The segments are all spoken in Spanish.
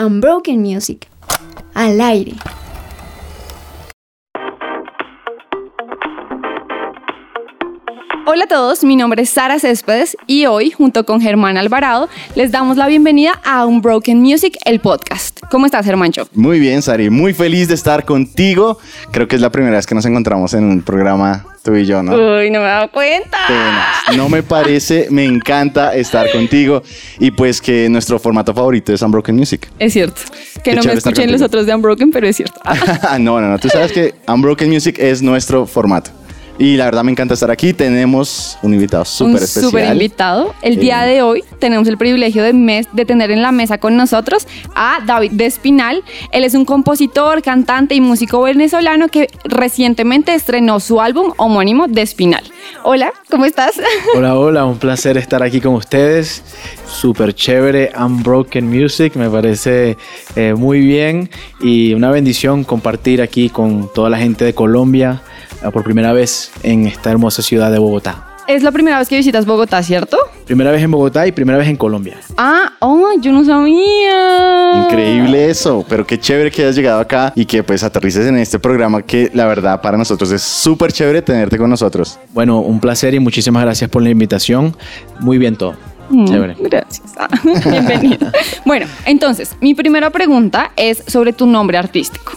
Unbroken Music. Al aire. Hola a todos, mi nombre es Sara Céspedes y hoy, junto con Germán Alvarado, les damos la bienvenida a Unbroken Music, el podcast. ¿Cómo estás, Germancho? Muy bien, Sari, muy feliz de estar contigo. Creo que es la primera vez que nos encontramos en un programa tú y yo, ¿no? Uy, no me he dado cuenta. Penas. No me parece, me encanta estar contigo y pues que nuestro formato favorito es Unbroken Music. Es cierto. Que Qué no me escuchen los otros de Unbroken, pero es cierto. no, no, no, tú sabes que Unbroken Music es nuestro formato. Y la verdad me encanta estar aquí. Tenemos un invitado súper un especial. súper invitado. El Sí. día de hoy tenemos el privilegio de, mes- de tener en la mesa con nosotros a David Despinal. Él es un compositor, cantante y músico venezolano que recientemente estrenó su álbum homónimo Despinal. Hola, ¿cómo estás? Hola, hola, un placer estar aquí con ustedes. Súper chévere, Unbroken Music, me parece eh, muy bien y una bendición compartir aquí con toda la gente de Colombia eh, por primera vez en esta hermosa ciudad de Bogotá. es la primera vez que visitas Bogotá, ¿cierto? Primera vez en Bogotá y primera vez en Colombia. Ah, oh, yo no sabía. Increíble eso, pero qué chévere que hayas llegado acá y que pues aterrices en este programa que la verdad para nosotros es súper chévere tenerte con nosotros. Bueno, un placer y muchísimas gracias por la invitación. Muy bien todo. Mm, Chévere. Gracias. Ah, Bienvenido. bueno, entonces, mi primera pregunta es sobre tu nombre artístico.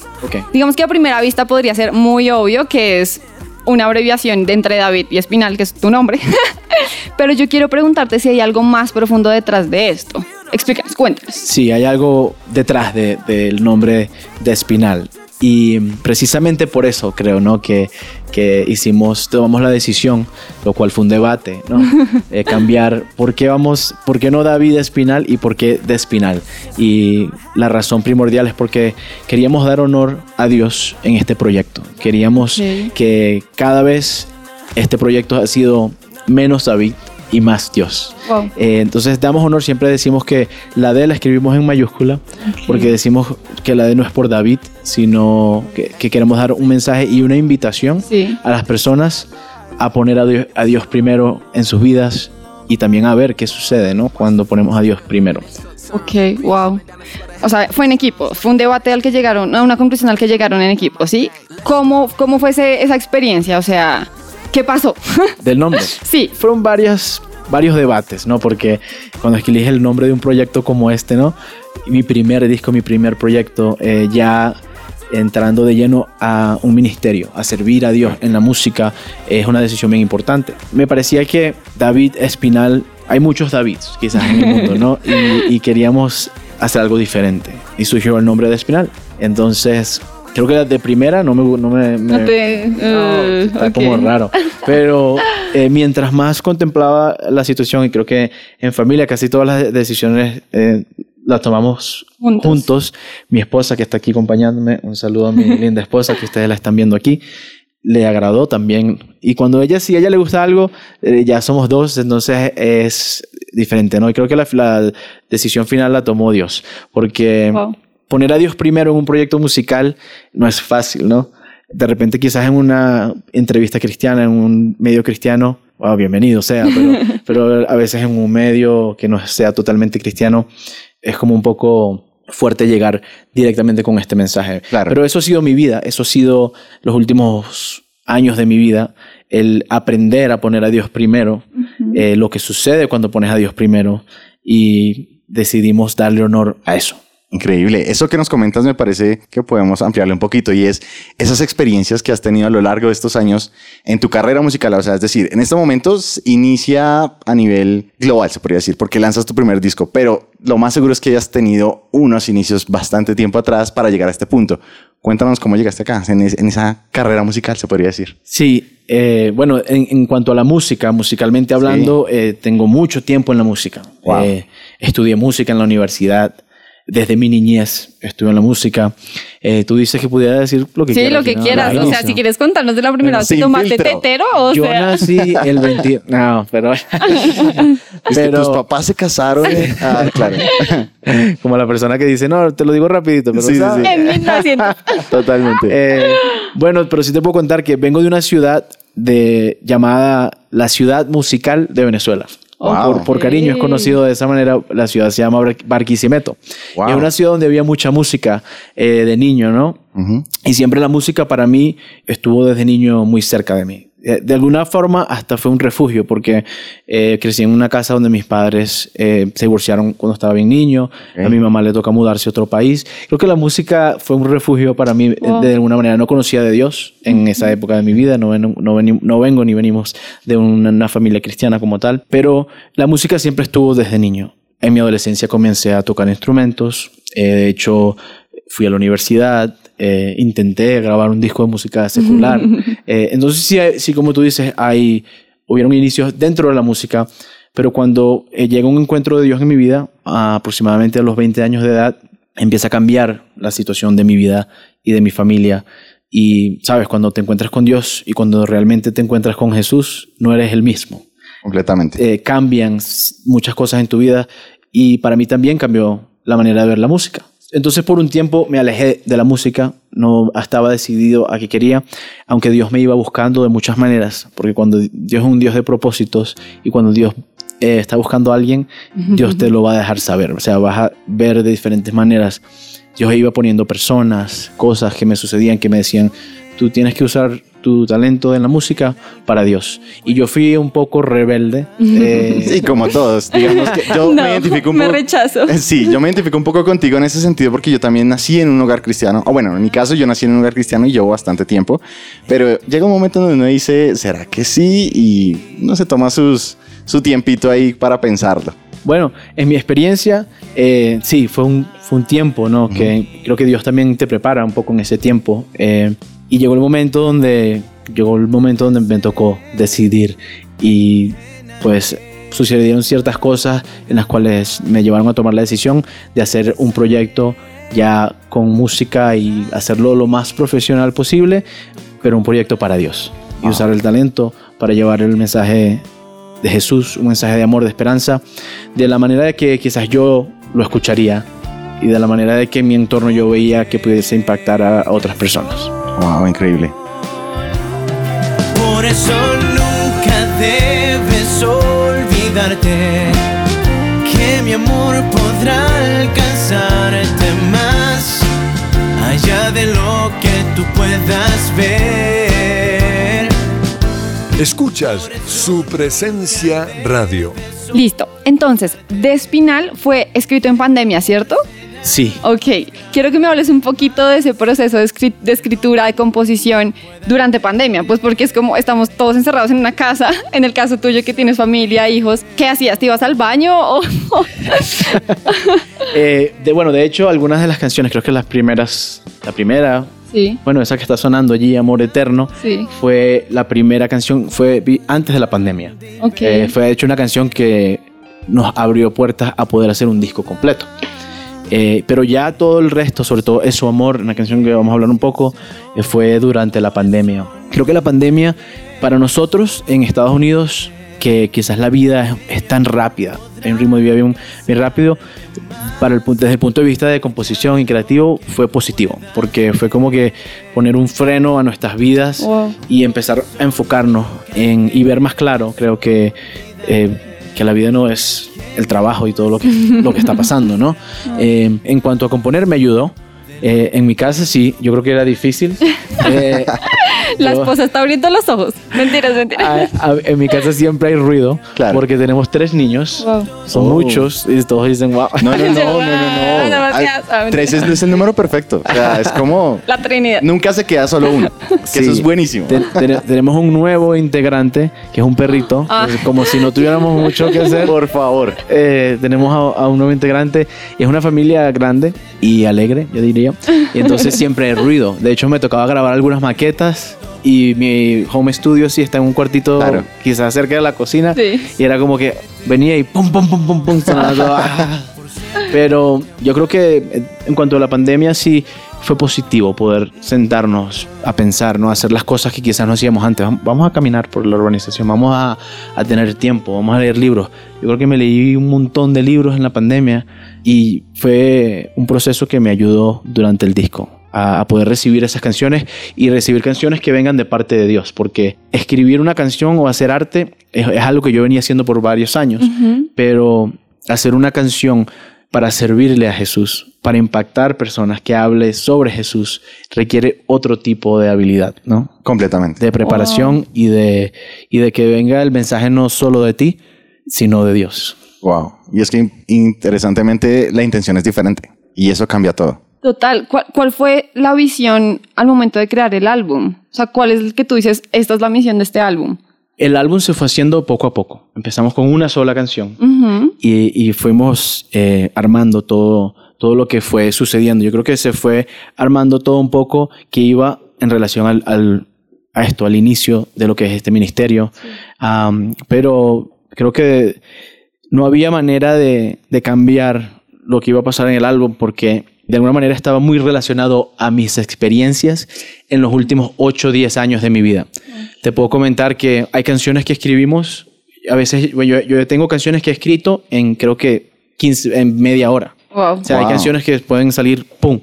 Digamos que a primera vista podría ser muy obvio que es una abreviación de entre David y Espinal, que es tu nombre. Pero yo quiero preguntarte si hay algo más profundo detrás de esto. Explícanos, cuéntanos. Sí, hay algo detrás de- del nombre de Espinal. Y precisamente por eso creo, ¿no? Que, que hicimos, tomamos la decisión, lo cual fue un debate, ¿no? Eh, cambiar, ¿por qué vamos, por qué no David Espinal y por qué de Espinal? Y la razón primordial es porque queríamos dar honor a Dios en este proyecto. Queríamos que cada vez este proyecto ha sido menos David y más Dios. Wow. Eh, entonces damos honor, siempre decimos que la D la escribimos en mayúscula, porque decimos que la D no es por David, sino que, que queremos dar un mensaje y una invitación Sí. a las personas a poner a Dios, a Dios primero en sus vidas y también a ver qué sucede, ¿no? Cuando ponemos a Dios primero. Ok, wow. O sea, fue en equipo, fue un debate al que llegaron, a una conclusión al que llegaron en equipo, ¿sí? ¿Cómo, cómo fue ese- esa experiencia? O sea, ¿qué pasó? Del nombre. sí, Fueron varias, varios debates, ¿no? Porque cuando escogí el nombre de un proyecto como este, ¿no? Mi primer disco, mi primer proyecto, eh, ya entrando de lleno a un ministerio, a servir a Dios en la música, es una decisión bien importante. Me parecía que David Espinal, hay muchos Davids quizás en el mundo, ¿no? Y, y queríamos hacer algo diferente. Y surgió el nombre de Espinal. Entonces, creo que de primera no me... No me, me- no te... eh, está ok. como raro. Pero eh, mientras más contemplaba la situación, y creo que en familia casi todas las decisiones eh, las tomamos Juntos. juntos. Mi esposa que está aquí acompañándome, un saludo a mi linda esposa que ustedes la están viendo aquí, le agradó también. Y cuando ella, si a ella le gusta algo, eh, ya somos dos, entonces es diferente, ¿no? Y creo que la, la decisión final la tomó Dios, porque Wow. Poner a Dios primero en un proyecto musical no es fácil, ¿no? De repente quizás en una entrevista cristiana, en un medio cristiano, wow, bienvenido sea, pero, pero a veces en un medio que no sea totalmente cristiano, es como un poco fuerte llegar directamente con este mensaje. Claro. Pero eso ha sido mi vida, eso ha sido los últimos años de mi vida, el aprender a poner a Dios primero, eh, lo que sucede cuando pones a Dios primero y decidimos darle honor a eso. Increíble. Eso que nos comentas me parece que podemos ampliarle un poquito y es esas experiencias que has tenido a lo largo de estos años en tu carrera musical. O sea, es decir, en estos momentos inicia a nivel global, se podría decir, porque lanzas tu primer disco, pero lo más seguro es que hayas tenido unos inicios bastante tiempo atrás para llegar a este punto. Cuéntanos cómo llegaste acá, en, es- en esa carrera musical, se podría decir. Sí, eh, bueno, en, en cuanto a la música, musicalmente hablando, eh, tengo mucho tiempo en la música. Wow. Eh, estudié música en la universidad. Desde mi niñez estuve en la música. Eh, tú dices que pudiera decir lo que Sí, quieras. lo que ¿no? quieras. O sea, si quieres contarnos de la primera vez que tomaste tetero, o Yo sea... nací el 20... No, pero... Es que tus papás se casaron. Ah, claro. Como la persona que dice, no, te lo digo rapidito, pero... Sí, sí, sí. En 1900. Totalmente. Eh, bueno, pero sí te puedo contar que vengo de una ciudad de, llamada la ciudad musical de Venezuela. Wow. Por, por cariño es conocido de esa manera. La ciudad se llama Bar- Barquisimeto. Wow. Es una ciudad donde había mucha música eh, de niño, ¿no? Y siempre la música para mí estuvo desde niño muy cerca de mí. Eh, De alguna forma hasta fue un refugio porque eh, crecí en una casa donde mis padres eh, se divorciaron cuando estaba bien niño. A mi mamá le toca mudarse a otro país. Creo que la música fue un refugio para mí Wow. de alguna manera. No conocía de Dios en esa época de mi vida. No, ven- no, no vengo ni venimos de una, una familia cristiana como tal. Pero la música siempre estuvo desde niño. En mi adolescencia comencé a tocar instrumentos. Eh, de hecho, fui a la universidad, eh, intenté grabar un disco de música secular. Eh, entonces, sí, sí, como tú dices, hay, hubieron inicios dentro de la música, pero cuando eh, llega un encuentro de Dios en mi vida, a aproximadamente a los 20 años de edad, empieza a cambiar la situación de mi vida y de mi familia. Y, sabes, cuando te encuentras con Dios y cuando realmente te encuentras con Jesús, no eres el mismo Completamente. eh, cambian muchas cosas en tu vida y para mí también cambió la manera de ver la música. Entonces por un tiempo me alejé de la música, no estaba decidido a qué quería, aunque Dios me iba buscando de muchas maneras, porque cuando Dios es un Dios de propósitos y cuando Dios eh, está buscando a alguien, Dios te lo va a dejar saber, o sea, vas a ver de diferentes maneras. Dios iba poniendo personas, cosas que me sucedían, que me decían, tú tienes que usar tu talento en la música para Dios. Y yo fui un poco rebelde. eh, Sí, como todos. Digamos que yo No, me identifico un me poco. rechazo. Sí, yo me identifico un poco contigo en ese sentido porque yo también nací en un hogar cristiano. O bueno, en mi caso yo nací en un hogar cristiano y llevo bastante tiempo. Pero llega un momento donde uno dice, ¿será que sí? Y no se toma sus, su tiempito ahí para pensarlo. Bueno, en mi experiencia, eh, sí, fue un, fue un tiempo, ¿no? Que creo que Dios también te prepara un poco en ese tiempo. eh, y llegó el momento donde, llegó el momento donde me tocó decidir y pues sucedieron ciertas cosas en las cuales me llevaron a tomar la decisión de hacer un proyecto ya con música y hacerlo lo más profesional posible, pero un proyecto para Dios. Y Wow. usar el talento para llevar el mensaje de Jesús, un mensaje de amor, de esperanza, de la manera de que quizás yo lo escucharía y de la manera de que en mi entorno yo veía que pudiese impactar a, a otras personas. Wow, increíble. Por eso nunca debes olvidarte que mi amor podrá alcanzarte más allá de lo que tú puedas ver. Escuchas su presencia radio. Listo. Entonces, De Espinal fue escrito en pandemia, ¿cierto? Sí, Ok, quiero que me hables un poquito de ese proceso de, escri- de escritura, de composición durante pandemia, pues porque es como estamos todos encerrados en una casa, en el caso tuyo que tienes familia, hijos, ¿qué hacías? ¿Te ibas al baño o...? Eh, de, bueno, de hecho, algunas de las canciones, creo que las primeras, la primera, sí, bueno, esa que está sonando allí, Amor Eterno, sí, fue la primera canción, fue antes de la pandemia. ok. Eh, fue de hecho una canción que nos abrió puertas a poder hacer un disco completo. Eh, pero ya todo el resto, sobre todo Eso Amor, una canción que vamos a hablar un poco, eh, fue durante la pandemia. Creo que la pandemia, para nosotros en Estados Unidos, que quizás la vida es, es tan rápida, hay un ritmo de vida bien, bien rápido, para el, desde el punto de vista de composición y creativo fue positivo, porque fue como que poner un freno a nuestras vidas Wow. y empezar a enfocarnos en, y ver más claro, creo que, eh, que la vida no es el trabajo y todo lo que, lo que está pasando, ¿no? Eh, en cuanto a componer, me ayudó. Eh, en mi casa sí, yo creo que era difícil. Eh, La yo- esposa está abriendo los ojos. Mentiras, mentiras. a- a- en mi casa siempre hay ruido Claro. porque tenemos tres niños. Wow. Son Oh. muchos y todos dicen, wow. No, no, no, no, no, no. Ah, demasiado. Ay, Tres es, es el número perfecto. O sea, es como... La Trinidad. Nunca se queda solo uno. Que Sí. eso es buenísimo. Ten- ten- tenemos un nuevo integrante que es un perrito. Ah. Es como si no tuviéramos mucho que hacer. Por favor. Eh, tenemos a, a un nuevo integrante y es una familia grande y alegre, yo diría. Y entonces siempre hay ruido. De hecho, me tocaba grabar algunas maquetas y mi home studio sí está en un cuartito Claro. quizás cerca de la cocina. Sí. Y era como que venía y pum, pum, pum, pum, pum. Ah. Pero yo creo que en cuanto a la pandemia sí fue positivo poder sentarnos a pensar, ¿no? A hacer las cosas que quizás no hacíamos antes. Vam- Vamos a caminar por la urbanización, vamos a, a tener tiempo, vamos a leer libros. Yo creo que me leí un montón de libros en la pandemia y fue un proceso que me ayudó durante el disco. A, a poder recibir esas canciones y recibir canciones que vengan de parte de Dios, porque escribir una canción o hacer arte es, es algo que yo venía haciendo por varios años, pero hacer una canción para servirle a Jesús, para impactar personas, que hable sobre Jesús, requiere otro tipo de habilidad, ¿no? Completamente. De preparación y, de, y de que venga el mensaje no solo de ti, sino de Dios. Wow. Y es que interesantemente la intención es diferente y eso cambia todo. Total, ¿cuál, cuál fue la visión al momento de crear el álbum? O sea, ¿cuál es el que tú dices, esta es la misión de este álbum? El álbum se fue haciendo poco a poco. Empezamos con una sola canción y, y fuimos eh, armando todo, todo lo que fue sucediendo. Yo creo que se fue armando todo un poco que iba en relación al, al- a esto, al inicio de lo que es este ministerio. Pero creo que no había manera de, de cambiar lo que iba a pasar en el álbum porque de alguna manera estaba muy relacionado a mis experiencias en los últimos 8 o 10 años de mi vida. Te puedo comentar que hay canciones que escribimos, a veces yo, yo tengo canciones que he escrito en creo que 15, en media hora. Wow. O sea, Wow. hay canciones que pueden salir, ¡pum!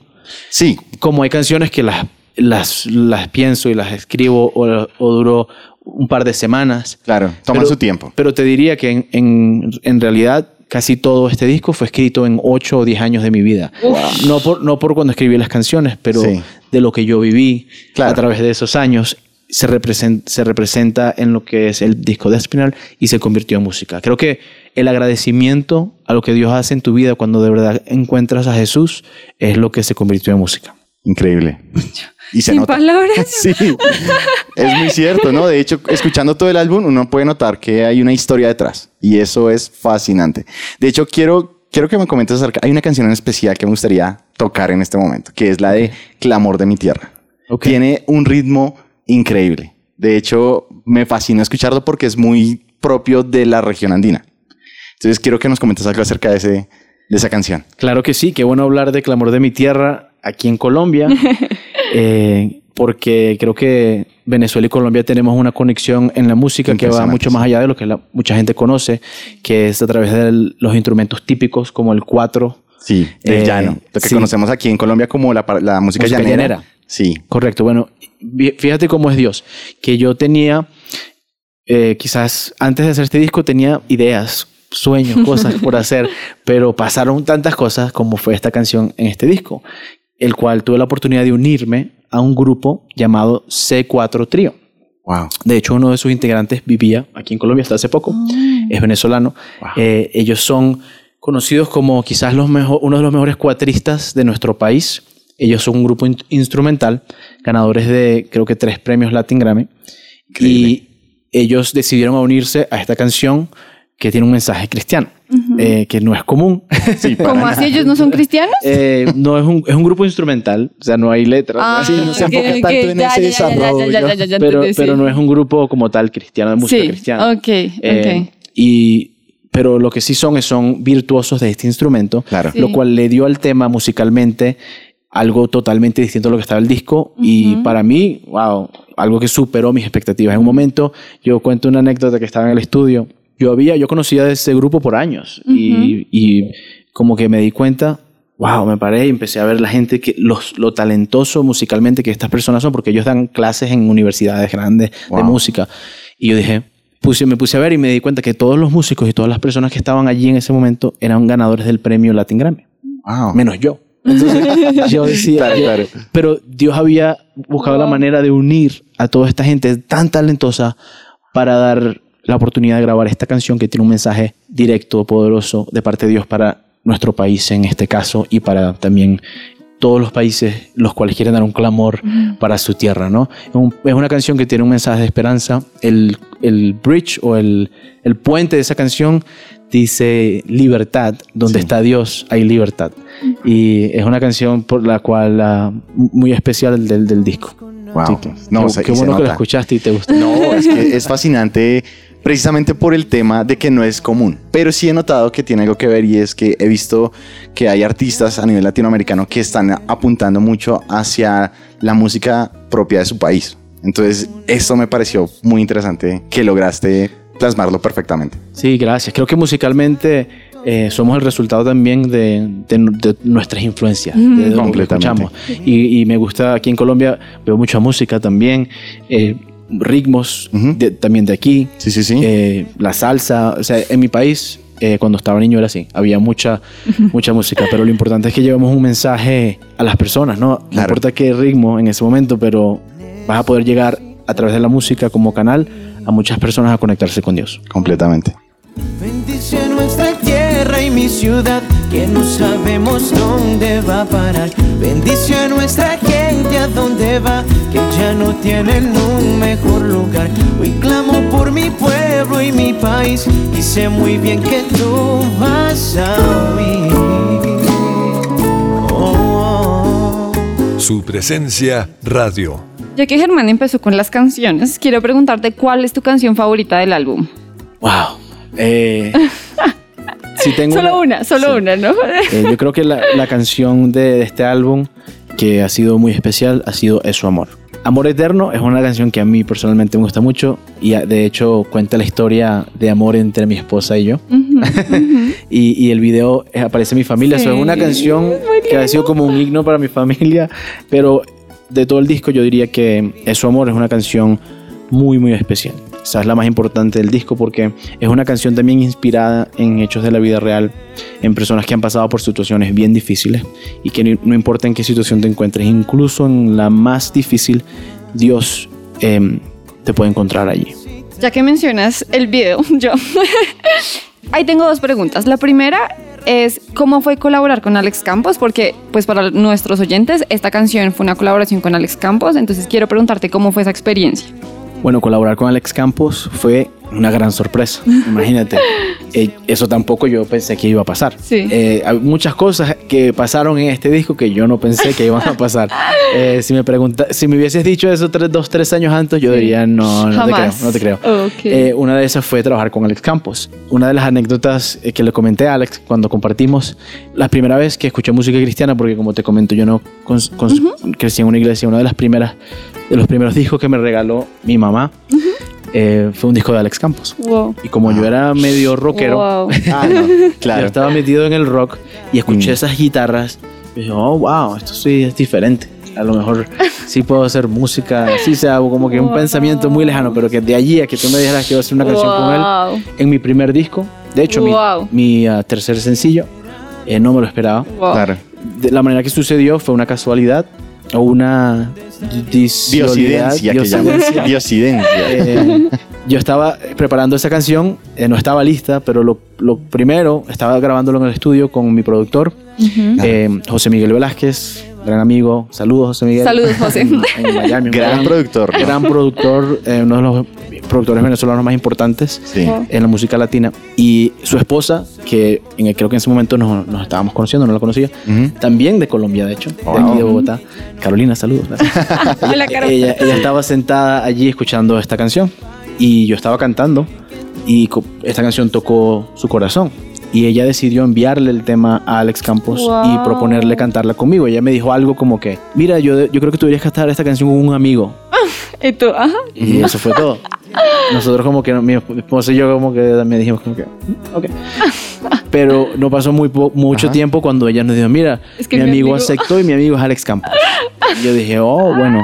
Sí, Como hay canciones que las, las, las pienso y las escribo o, o duró un par de semanas. claro. Toma Pero- su tiempo. Pero te diría que en, en, en realidad casi todo este disco fue escrito en 8 o 10 años de mi vida. No por, no por cuando escribí las canciones, pero Sí. de lo que yo viví Claro. a través de esos años se, represen- se representa en lo que es el disco de Espinal y se convirtió en música. Creo que el agradecimiento a lo que Dios hace en tu vida cuando de verdad encuentras a Jesús es lo que se convirtió en música. Increíble. Y se Sin nota. palabras. Sí, es muy cierto, ¿no? De hecho, escuchando todo el álbum, uno puede notar que hay una historia detrás y eso es fascinante. De hecho, quiero, quiero que me comentes acerca. Hay una canción en especial que me gustaría tocar en este momento, que es la de Clamor de mi tierra. Tiene un ritmo increíble. De hecho, me fascina escucharlo porque es muy propio de la región andina. Entonces, quiero que nos comentes algo acerca de, ese, de esa canción. Claro que sí, qué bueno hablar de Clamor de mi Tierra aquí en Colombia, eh, porque creo que Venezuela y Colombia tenemos una conexión en la música que va mucho más allá de lo que la- mucha gente conoce, que es a través de los instrumentos típicos como el cuatro. Sí, del Eh, llano. Lo que sí. conocemos aquí en Colombia como la, música, Música llanera. llanera. Sí, Correcto, bueno, fíjate cómo es Dios, que yo tenía, eh, quizás antes de hacer este disco tenía ideas, sueños, cosas por hacer, pero pasaron tantas cosas como fue esta canción en este disco, el cual tuve la oportunidad de unirme a un grupo llamado C4 Trío. wow. De hecho, uno de sus integrantes vivía aquí en Colombia hasta hace poco. Es venezolano. Wow. Eh, ellos son conocidos como quizás los uno de los mejores cuatristas de nuestro país. Ellos son un grupo in- instrumental, ganadores de creo que tres premios Latin Grammy. Y ellos decidieron unirse a esta canción que tiene un mensaje cristiano, eh, que no es común. Sí, ¿Cómo así ellos no son cristianos? Eh, no es un, es un grupo instrumental, o sea, no hay letras. Ah, sí, no se enfoca tanto en ese desarrollo. pero, no es un grupo como tal cristiano, de música sí, cristiana. ok, Eh, ok. y, pero lo que sí son es son virtuosos de este instrumento, Claro. Sí. lo cual le dio al tema musicalmente algo totalmente distinto a lo que estaba el disco y para mí, wow, algo que superó mis expectativas. En un momento yo cuento una anécdota que estaba en el estudio. Yo había, yo conocía de ese grupo por años y, y como que me di cuenta, wow, me paré y empecé a ver la gente que los, lo talentoso musicalmente que estas personas son, porque ellos dan clases en universidades grandes de Wow. música. Y yo dije, puse, me puse a ver y me di cuenta que todos los músicos y todas las personas que estaban allí en ese momento eran ganadores del premio Latin Grammy, Wow. menos yo. Entonces yo decía, Claro, claro. pero Dios había buscado la manera de unir a toda esta gente tan talentosa para dar la oportunidad de grabar esta canción que tiene un mensaje directo, poderoso de parte de Dios para nuestro país en este caso y para también todos los países los cuales quieren dar un clamor para su tierra, ¿no? Es, un- es una canción que tiene un mensaje de esperanza. El, el bridge o el, el puente de esa canción dice libertad, donde Sí. está Dios hay libertad. Y es una canción por la cual ah, muy especial del, del disco. Wow. Que, No, qué, se- qué y se bueno que lo nota. escuchaste y te gustó. No, es que es fascinante precisamente por el tema de que no es común. Pero sí he notado que tiene algo que ver y es que he visto que hay artistas a nivel latinoamericano que están apuntando mucho hacia la música propia de su país. Entonces, esto me pareció muy interesante que lograste plasmarlo perfectamente. Sí, gracias. Creo que musicalmente eh, somos el resultado también de, de- de nuestras influencias, de, de lo que Completamente. escuchamos. Y, y me gusta aquí en Colombia, veo mucha música también, eh, ritmos de- también de aquí, Sí, sí, sí. eh, la salsa, o sea, en mi país, eh, cuando estaba niño era así, había mucha, mucha música, pero lo importante es que llevemos un mensaje a las personas, ¿no? No importa qué ritmo en ese momento, pero vas a poder llegar a través de la música como canal a muchas personas a conectarse con Dios. Completamente. Bendice nuestra mi ciudad, que no sabemos dónde va a parar. Bendice a nuestra gente a dónde va, que ya no tienen un mejor lugar. Hoy clamo por mi pueblo y mi país, y sé muy bien que tú vas a oír. Oh, oh. Su presencia radio. Ya que Germán empezó con las canciones, quiero preguntarte cuál es tu canción favorita del álbum. ¡Wow! Eh, sí tengo Solo una, solo sí. una, ¿no? Eh, yo creo que la, la canción de, de este álbum que ha sido muy especial ha sido Es su amor. Amor Eterno es una canción que a mí personalmente me gusta mucho y a- de hecho cuenta la historia de amor entre mi esposa y yo. y, y el video eh, aparece mi familia. Eso es una Sí, canción que ha sido como un himno para mi familia, pero de todo el disco yo diría que Es su amor es una canción muy muy especial. Es la más importante del disco porque es una canción también inspirada en hechos de la vida real, en personas que han pasado por situaciones bien difíciles y que no, no importa en qué situación te encuentres, incluso en la más difícil, Dios em, te puede encontrar allí. Ya que mencionas el video, yo. Ahí tengo dos preguntas. La primera es cómo fue colaborar con Alex Campos, porque pues para nuestros oyentes esta canción fue una colaboración con Alex Campos, entonces quiero preguntarte cómo fue esa experiencia. Bueno, colaborar con Alex Campos fue una gran sorpresa. Imagínate. Eh, eso tampoco yo pensé que iba a pasar. Sí. Eh, hay muchas cosas que pasaron en este disco que yo no pensé que iban a pasar. Eh, si me pregunta, si me hubieses dicho eso tres, dos, tres años antes, yo diría no, no te creo, Jamás. no te creo. Ok. Eh, una de esas fue trabajar con Alex Campos. Una de las anécdotas eh, que le comenté a Alex cuando compartimos la primera vez que escuché música cristiana, porque como te comento, yo no cons- cons- crecí en una iglesia. Una de las primeras, de los primeros discos que me regaló mi mamá eh, fue un disco de Alex Campos. Wow. Y como yo era medio rockero, Wow. Ah, no. yo estaba metido en el rock y escuché Mm. esas guitarras. Y dije, oh, wow, esto sí es diferente. A lo mejor sí puedo hacer música, sí sea como que un pensamiento muy lejano, pero que de allí a que tú me dijeras que iba a hacer una canción con él Wow. en mi primer disco, de hecho, mi- Wow. mi, ah, tercer sencillo, eh, no me lo esperaba. Wow. Claro. De la manera que sucedió fue una casualidad o una Diosidencia. Eh, yo estaba preparando esa canción, eh, no estaba lista, pero lo, lo primero, estaba grabándolo en el estudio con mi productor, eh, José Miguel Velázquez, gran amigo. Saludos, José Miguel. Saludos, José. En, en Miami. un Gran productor, ¿no? Gran productor, eh, uno de los productores venezolanos más importantes Sí. En la música latina. Y su esposa, que en el- creo que en ese momento nos, nos estábamos conociendo, no la conocía, también de Colombia, de hecho, de aquí de Bogotá. Carolina, saludos. Hola, ella, ella estaba sentada allí escuchando esta canción y yo estaba cantando y esta canción tocó su corazón. Y ella decidió enviarle el tema a Alex Campos y Wow. proponerle cantarla conmigo. Ella me dijo algo como que, mira, yo, yo creo que tú deberías cantar esta canción con un amigo. Y tú, ajá. Y eso fue todo. Nosotros como que, mi esposa y yo como que me dijimos como que, "Mm, ok. Pero no pasó muy po- mucho Ajá. tiempo cuando ella nos dijo, mira, Es que mi mi amigo, amigo- aceptó y mi amigo es Alex Campos. Y yo dije, oh, bueno,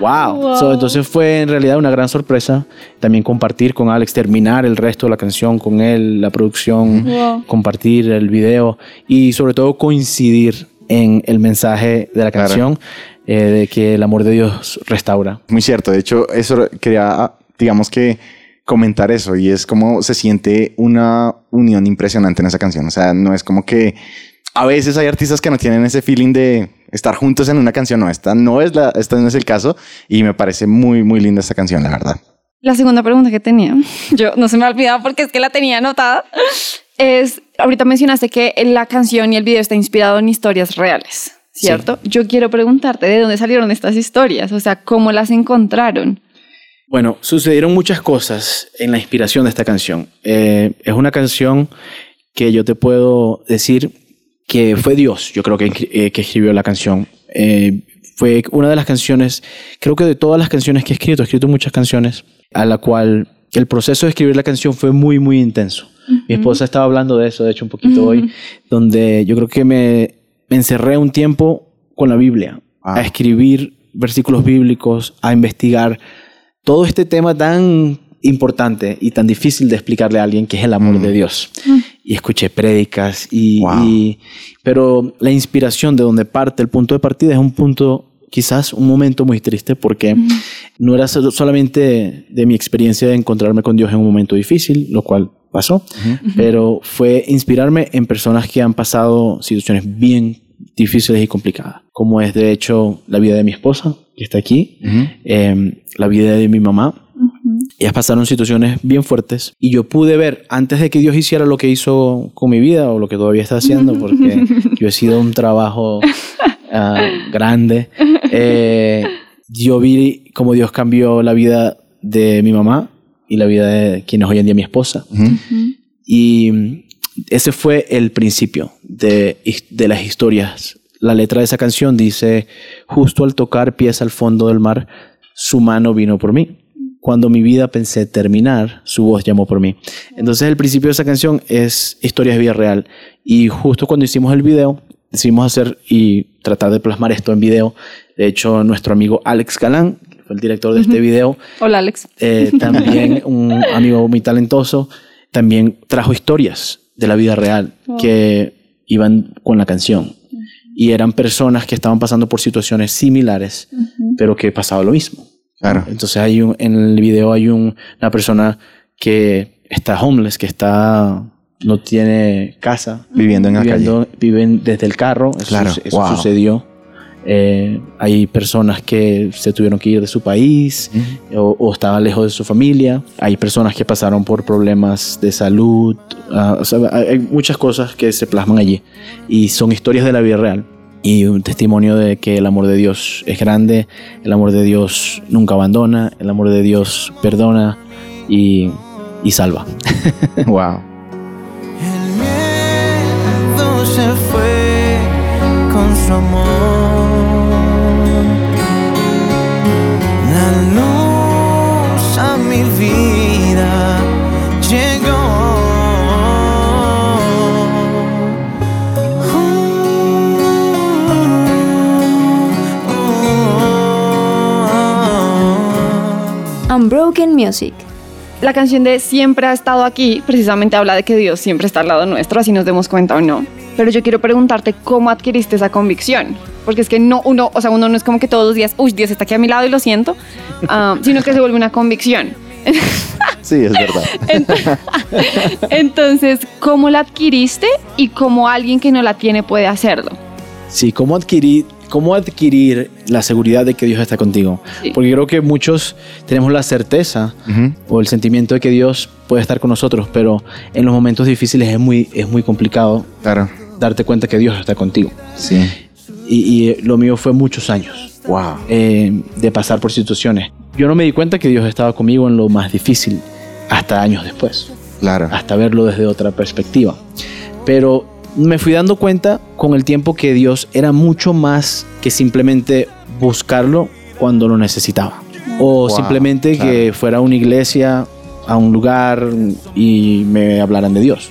wow. Wow. So, entonces fue en realidad una gran sorpresa también compartir con Alex, terminar el resto de la canción con él, la producción, Wow. compartir el video y sobre todo coincidir en el mensaje de la Claro. canción eh, de que el amor de Dios restaura. Muy cierto. De hecho, eso quería, digamos que comentar eso y es como se siente una unión impresionante en esa canción. O sea, no es como que a veces hay artistas que no tienen ese feeling de estar juntos en una canción. No, esta no es la, esta no es el caso y me parece muy, muy linda esta canción, la verdad. La segunda pregunta que tenía, yo no se me ha olvidado porque es que la tenía anotada, es, ahorita mencionaste que la canción y el video está inspirado en historias reales, ¿cierto? Yo quiero preguntarte de dónde salieron estas historias, o sea, cómo las encontraron. Bueno, sucedieron muchas cosas en la inspiración de esta canción. Eh, es una canción que yo te puedo decir que fue Dios, yo creo que, eh, que escribió la canción. Eh, fue una de las canciones, creo que de todas las canciones que he escrito, he escrito muchas canciones, a la cual el proceso de escribir la canción fue muy, muy intenso. Mi esposa estaba hablando de eso, de hecho, un poquito hoy, donde yo creo que me, me encerré un tiempo con la Biblia, Ah. a escribir versículos bíblicos, a investigar todo este tema tan importante y tan difícil de explicarle a alguien que es el amor de Dios. Y escuché prédicas y, Wow. y- pero la inspiración de donde parte el punto de partida es un punto quizás un momento muy triste porque no era solo- solamente de mi experiencia de encontrarme con Dios en un momento difícil, lo cual pasó, pero fue inspirarme en personas que han pasado situaciones bien difíciles y complicadas, como es de hecho la vida de mi esposa, que está aquí, eh, la vida de mi mamá. Ellas pasaron situaciones bien fuertes y yo pude ver antes de que Dios hiciera lo que hizo con mi vida o lo que todavía está haciendo, porque yo he sido un trabajo ah, grande. eh, yo vi cómo Dios cambió la vida de mi mamá y la vida de quien es hoy en día mi esposa. Y mm, ese fue el principio de, de las historias. La letra de esa canción dice, justo al tocar pies al fondo del mar, su mano vino por mí. Cuando mi vida pensé terminar, su voz llamó por mí. Entonces el principio de esa canción es historias de vida real. Y justo cuando hicimos el video, decidimos hacer y tratar de plasmar esto en video. De hecho, nuestro amigo Alex Galán, que fue el director de este video, Hola, Alex. eh, también un amigo muy talentoso, también trajo historias de la vida real que iban con la canción. Y eran personas que estaban pasando por situaciones similares, pero que pasaba lo mismo. Claro. Entonces hay un, en el video hay un- una persona que está homeless, que está no tiene casa, Viviendo en la viviendo- viven desde el carro. Eso, Claro, su- eso wow. sucedió. Eh, hay personas que se tuvieron que ir de su país o, o estaban lejos de su familia. Hay personas que pasaron por problemas de salud. ah, o sea, hay muchas cosas que se plasman allí y son historias de la vida real. Y un testimonio de que el amor de Dios es grande, el amor de Dios nunca abandona, el amor de Dios perdona y, y salva. Wow. El miedo se fue con su amor. Music. La canción de Siempre ha estado aquí precisamente habla de que Dios siempre está al lado nuestro, así nos demos cuenta o no. Pero yo quiero preguntarte cómo adquiriste esa convicción. Porque es que no, uno, o sea, uno no es como que todos los días, uy, Dios está aquí a mi lado y lo siento, ah, sino que se vuelve una convicción. Sí, es verdad. Ent- Entonces, ¿cómo la adquiriste y cómo alguien que no la tiene puede hacerlo? Sí, ¿cómo adquirir, cómo adquirir la seguridad de que Dios está contigo? Sí. Porque creo que muchos tenemos la certeza Ujú. o el sentimiento de que Dios puede estar con nosotros, pero en los momentos difíciles es muy, es muy complicado Claro. darte cuenta que Dios está contigo. Sí. Y, y, lo mío fue muchos años Wow. eh, de pasar por situaciones. Yo no me di cuenta que Dios estaba conmigo en lo más difícil hasta años después Claro. hasta verlo desde otra perspectiva. Pero me fui dando cuenta con el tiempo que Dios era mucho más que simplemente buscarlo cuando lo necesitaba. O Wow, simplemente que fuera a una iglesia, a un lugar y me hablaran de Dios.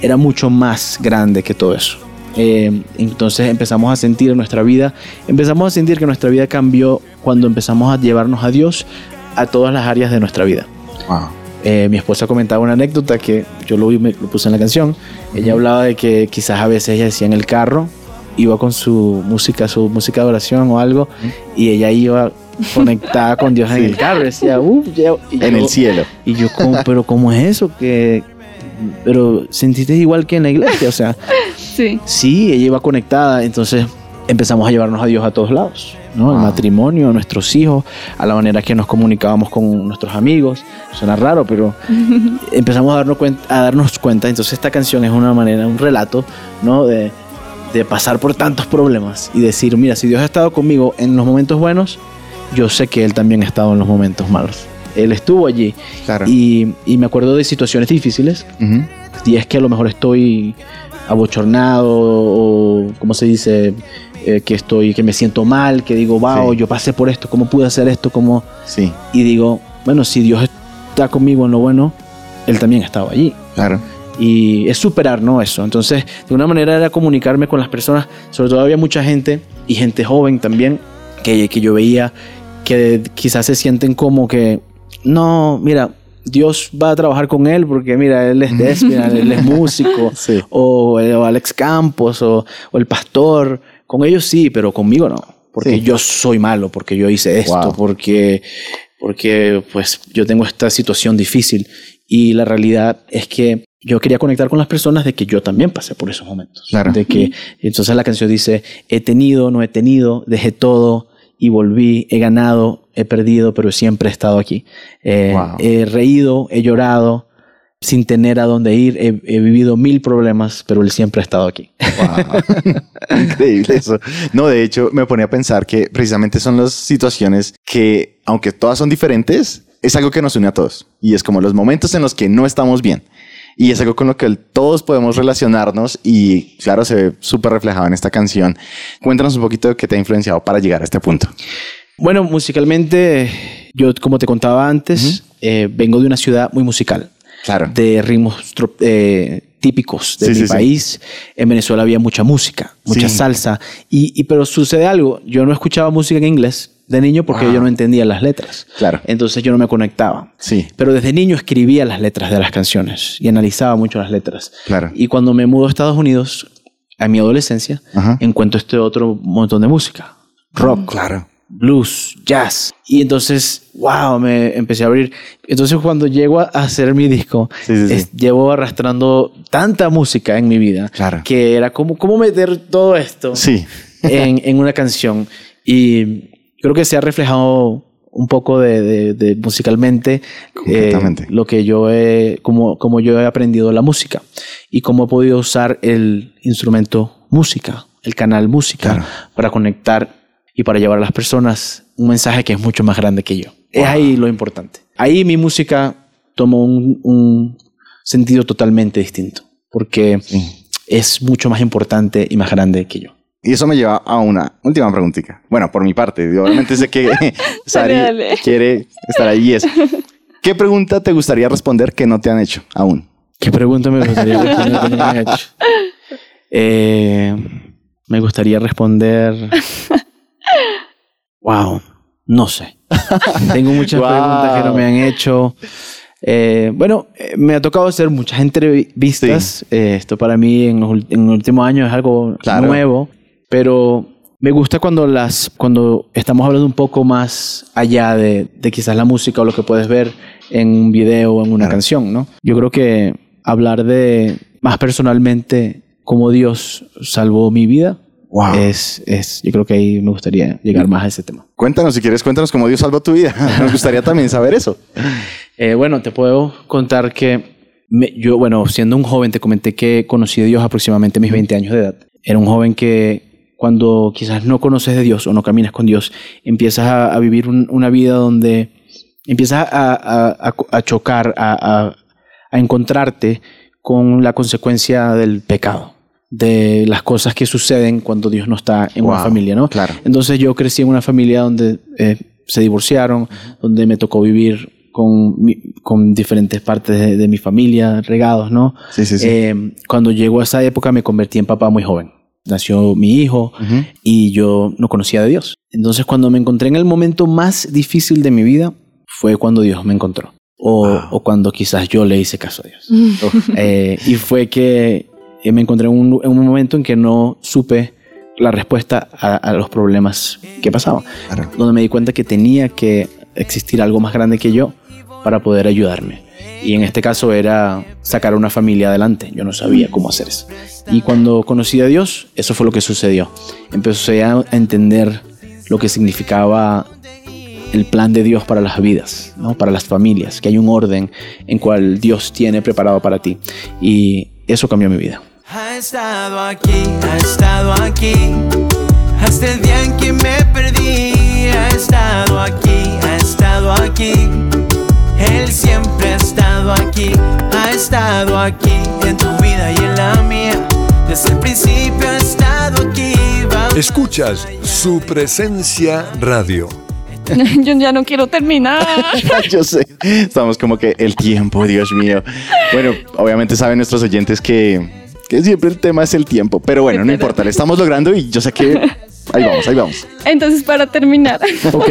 Era mucho más grande que todo eso. Eh, entonces empezamos a sentir en nuestra vida, empezamos a sentir que nuestra vida cambió cuando empezamos a llevarnos a Dios a todas las áreas de nuestra vida. Wow. Eh, mi esposa comentaba una anécdota que yo lo, vi, me- lo puse en la canción. Ella hablaba de que quizás a veces ella decía en el carro, iba con su música, su música de oración o algo, y ella iba conectada con Dios en el carro. Decía, En yo- el cielo. Y yo, pero ¿cómo es eso? Que, pero sentiste igual que en la iglesia. O sea, Sí. Sí, ella iba conectada, entonces empezamos a llevarnos a Dios a todos lados, ¿no? El Wow. matrimonio, a nuestros hijos, a la manera que nos comunicábamos con nuestros amigos. Suena raro, pero empezamos a darnos cuenta, a darnos cuenta. Entonces esta canción es una manera, un relato, ¿no? De, de pasar por tantos problemas y decir, mira, si Dios ha estado conmigo en los momentos buenos, yo sé que Él también ha estado en los momentos malos. Él estuvo allí. Claro. Y, y me acuerdo de situaciones difíciles Ujú. días que a lo mejor estoy abochornado o, ¿cómo se dice? Eh, que estoy, que me siento mal, que digo, wow, Sí. yo pasé por esto, ¿cómo pude hacer esto? ¿Cómo? Sí. Y digo, bueno, si Dios está conmigo en lo bueno, Él también estaba allí. Claro. Y es superar, ¿no? Eso. Entonces, de una manera era comunicarme con las personas, sobre todo había mucha gente y gente joven también, que, que yo veía que quizás se sienten como que, no, mira, Dios va a trabajar con él porque, mira, él es Despinal, él es músico, Sí. o, o Alex Campos, o, o el pastor. Con ellos sí, pero conmigo no. Porque Sí. yo soy malo, porque yo hice esto, Wow. porque, porque pues yo tengo esta situación difícil. Y la realidad es que yo quería conectar con las personas de que yo también pasé por esos momentos. Claro. De que, entonces la canción dice, he tenido, no he tenido, dejé todo y volví, he ganado, he perdido, pero siempre he estado aquí. Eh, Wow. He reído, he llorado, sin tener a dónde ir, he, he vivido mil problemas, pero él siempre ha estado aquí. Wow. Increíble eso. No, de hecho, me ponía a pensar que precisamente son las situaciones que, aunque todas son diferentes, es algo que nos une a todos. Y es como los momentos en los que no estamos bien. Y es algo con lo que todos podemos relacionarnos y claro, se ve súper reflejado en esta canción. Cuéntanos un poquito de qué te ha influenciado para llegar a este punto. Bueno, musicalmente, yo como te contaba antes, eh, vengo de una ciudad muy musical. Claro. de ritmos eh, típicos de Sí, mi sí, sí. país. En Venezuela había mucha música, mucha Sí. salsa. Y, y- pero sucede algo, yo no escuchaba música en inglés de niño porque Wow. yo no entendía las letras. Claro. Entonces yo no me conectaba. Sí. Pero desde niño escribía las letras de las canciones y analizaba mucho las letras. Claro. Y cuando me mudo a Estados Unidos, a mi adolescencia, Ajá. encuentro este otro montón de música. Rock, Claro. Blues, jazz. Y entonces, wow, me empecé a abrir. Entonces, cuando llego a hacer mi disco, Sí, sí, sí. es- llevo arrastrando tanta música en mi vida Claro. que era como, ¿cómo meter todo esto en, en una canción? Y creo que se ha reflejado un poco de, de- de musicalmente eh, lo que yo he, como, como yo he aprendido la música y cómo he podido usar el instrumento música, el canal música, Claro. para conectar y para llevar a las personas un mensaje que es mucho más grande que yo. Es ahí lo importante. Ahí mi música tomó un, un sentido totalmente distinto, porque Sí. es mucho más importante y más grande que yo. Y eso me lleva a una última preguntita. Bueno, por mi parte, obviamente sé que Sari dale. quiere estar ahí. y Es, ¿qué pregunta te gustaría responder que no te han hecho aún? ¿Qué pregunta me gustaría responder que no me han hecho? Eh, me gustaría responder. Wow, no sé. Tengo muchas Wow. preguntas que no me han hecho. Eh, bueno, eh, me ha tocado hacer muchas entrevistas. Eh, esto para mí en los, en los últimos años es algo Claro. nuevo, pero me gusta cuando las cuando estamos hablando un poco más allá de, de quizás la música o lo que puedes ver en un video o en una Claro. canción, ¿no? Yo creo que hablar de más personalmente cómo Dios salvó mi vida Wow. es, es, yo creo que ahí me gustaría llegar más a ese tema. Cuéntanos, si quieres, cuéntanos cómo Dios salvó tu vida. Nos gustaría también saber eso. Eh, bueno, te puedo contar que me- yo, bueno, siendo un joven, te comenté que conocí a Dios aproximadamente a mis 20 años de edad. Era un joven que cuando quizás no conoces de Dios o no caminas con Dios, empiezas a, a vivir un- una vida donde empiezas a, a- a- a chocar, a, a- a encontrarte con la consecuencia del pecado, de las cosas que suceden cuando Dios no está en una Wow, familia, ¿no? claro. Entonces yo crecí en una familia donde eh, se divorciaron, donde me tocó vivir con, mi- con diferentes partes de, de mi familia, regados, ¿no? Sí, sí, sí. Eh, cuando llegó a esa época me convertí en papá muy joven. Nació mi hijo Ujú. y yo no conocía de Dios. Entonces cuando me encontré en el momento más difícil de mi vida fue cuando Dios me encontró. O, Wow. o cuando quizás yo le hice caso a Dios. Eh, y fue que eh, me encontré en un, en un momento en que no supe la respuesta a, a los problemas que pasaban. Claro. Donde me di cuenta que tenía que existir algo más grande que yo para poder ayudarme. Y en este caso era sacar a una familia adelante. Yo no sabía cómo hacer eso. Y cuando conocí a Dios, eso fue lo que sucedió. Empecé a entender lo que significaba el plan de Dios para las vidas, ¿no? para las familias, que hay un orden en cual Dios tiene preparado para ti. Y eso cambió mi vida. Ha estado aquí, ha estado aquí, hasta el día en que me perdí. Ha estado aquí, ha estado aquí, Él siempre ha estado aquí, ha estado aquí en tu vida y en la mía. Desde el principio ha estado aquí. Vamos Escuchas su presencia radio. Yo ya no quiero terminar. Yo sé. Estamos como que el tiempo, Dios mío. Bueno, obviamente saben nuestros oyentes que, que siempre el tema es el tiempo. Pero bueno, no importa, le estamos logrando y yo sé que ahí vamos, ahí vamos. Entonces, para terminar, Ok.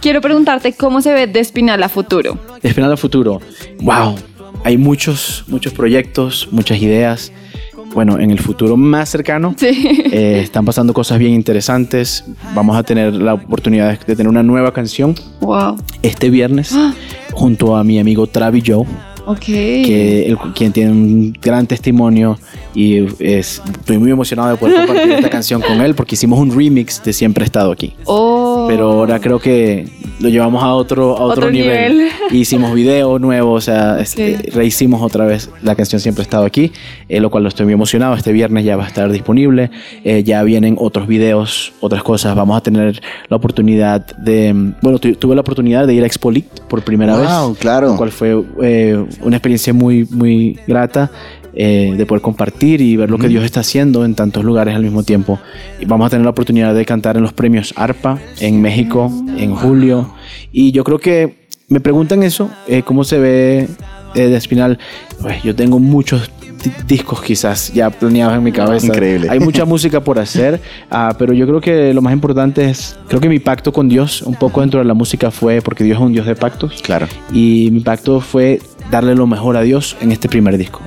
quiero preguntarte cómo se ve Despinal a futuro. Esperando al futuro. Wow. Hay muchos, muchos proyectos, muchas ideas. Bueno, en el futuro más cercano Sí. eh, están pasando cosas bien interesantes. Vamos a tener la oportunidad de tener una nueva canción Wow. este viernes junto a mi amigo Travis Joe, Ok. que el- quien tiene un gran testimonio y es, estoy muy emocionado de poder compartir esta canción con él porque hicimos un remix de Siempre he estado aquí. Oh. Pero ahora creo que lo llevamos a otro, a otro, Otro nivel. nivel. Hicimos video nuevo, o sea, este, rehicimos otra vez la canción Siempre he estado aquí, eh, lo cual lo estoy muy emocionado. Este viernes ya va a estar disponible. Eh, ya vienen otros videos, otras cosas. Vamos a tener la oportunidad de. Bueno, tu- tuve la oportunidad de ir a Expolit por primera Wow, vez. claro. Lo cual fue eh, una experiencia muy, muy grata. Eh, de poder compartir y ver lo que Dios está haciendo en tantos lugares al mismo tiempo. Y vamos a tener la oportunidad de cantar en los premios ARPA en México en julio. Y yo creo que me preguntan eso, eh, cómo se ve eh, de Espinal. Pues yo tengo muchos di- discos quizás ya planeados en mi cabeza. Increíble. Hay mucha música por hacer, ah, pero yo creo que lo más importante es, creo que mi pacto con Dios un poco dentro de la música fue, porque Dios es un Dios de pactos, Claro. y mi pacto fue darle lo mejor a Dios en este primer disco.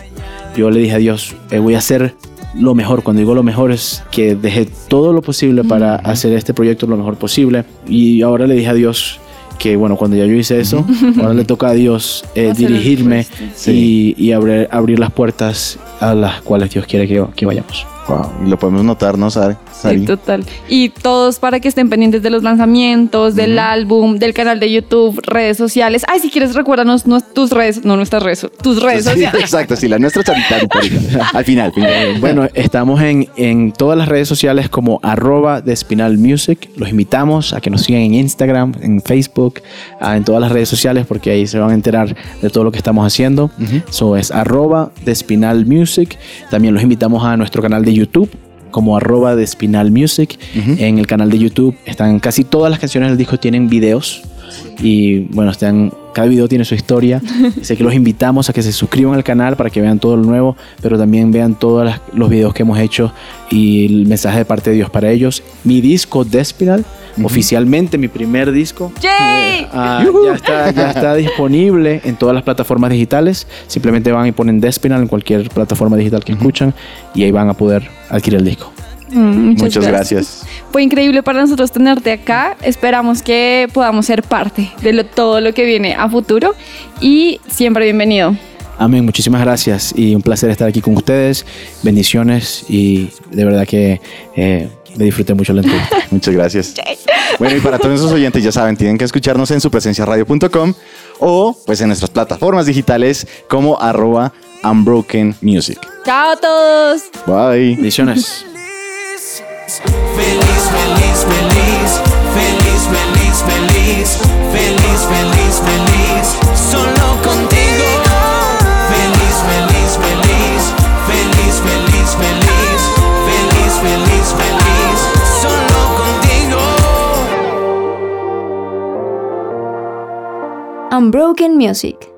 Yo le dije a Dios, eh, voy a hacer lo mejor. Cuando digo lo mejor es que dejé todo lo posible para hacer este proyecto lo mejor posible. Y ahora le dije a Dios que, bueno, cuando ya yo hice eso, ahora le toca a Dios eh, dirigirme y, y abrir, abrir las puertas a las cuales Dios quiere que, que vayamos. Wow. Y lo podemos notar, ¿no, Sari? Sí, total. Y todos para que estén pendientes de los lanzamientos, del álbum, del canal de YouTube, redes sociales. Ay, si quieres recuérdanos no- tus redes, no nuestras redes, tus redes Sí, sociales. exacto, sí, la nuestra charita ahorita. Al final, al final. Bueno, estamos en, en todas las redes sociales como arroba de Music. Los invitamos a que nos sigan en Instagram, en Facebook, ah, en todas las redes sociales porque ahí se van a enterar de todo lo que estamos haciendo. Eso es arroba de Music. También los invitamos a nuestro canal de YouTube como arroba de Espinal Music. En el canal de YouTube están casi todas las canciones del disco tienen videos. Y bueno, están, cada video tiene su historia. Así que los invitamos a que se suscriban al canal para que vean todo lo nuevo, pero también vean todos los videos que hemos hecho y el mensaje de parte de Dios para ellos. Mi disco Despinal, oficialmente mi primer disco, ¡Yay! ah, ya, está, ya está disponible en todas las plataformas digitales. Simplemente van y ponen Despinal en cualquier plataforma digital que escuchan y ahí van a poder adquirir el disco. Mm, Muchas gracias. Fue increíble para nosotros tenerte acá. Esperamos que podamos ser parte de lo- todo lo que viene a futuro y siempre bienvenido. Amén, muchísimas gracias y un placer estar aquí con ustedes. Bendiciones y de verdad que eh, me disfruté mucho la entrevista. Muchas gracias. Bueno, y para todos esos oyentes, ya saben, tienen que escucharnos en supresenciaradio.com o pues en nuestras plataformas digitales como arroba unbroken music. Chao a todos. Bye. Bendiciones. Feliz, feliz, feliz, feliz, feliz, feliz, feliz, feliz, solo contigo. Feliz, feliz, feliz, feliz, feliz, feliz, feliz, feliz, feliz, solo contigo. Unbroken Music.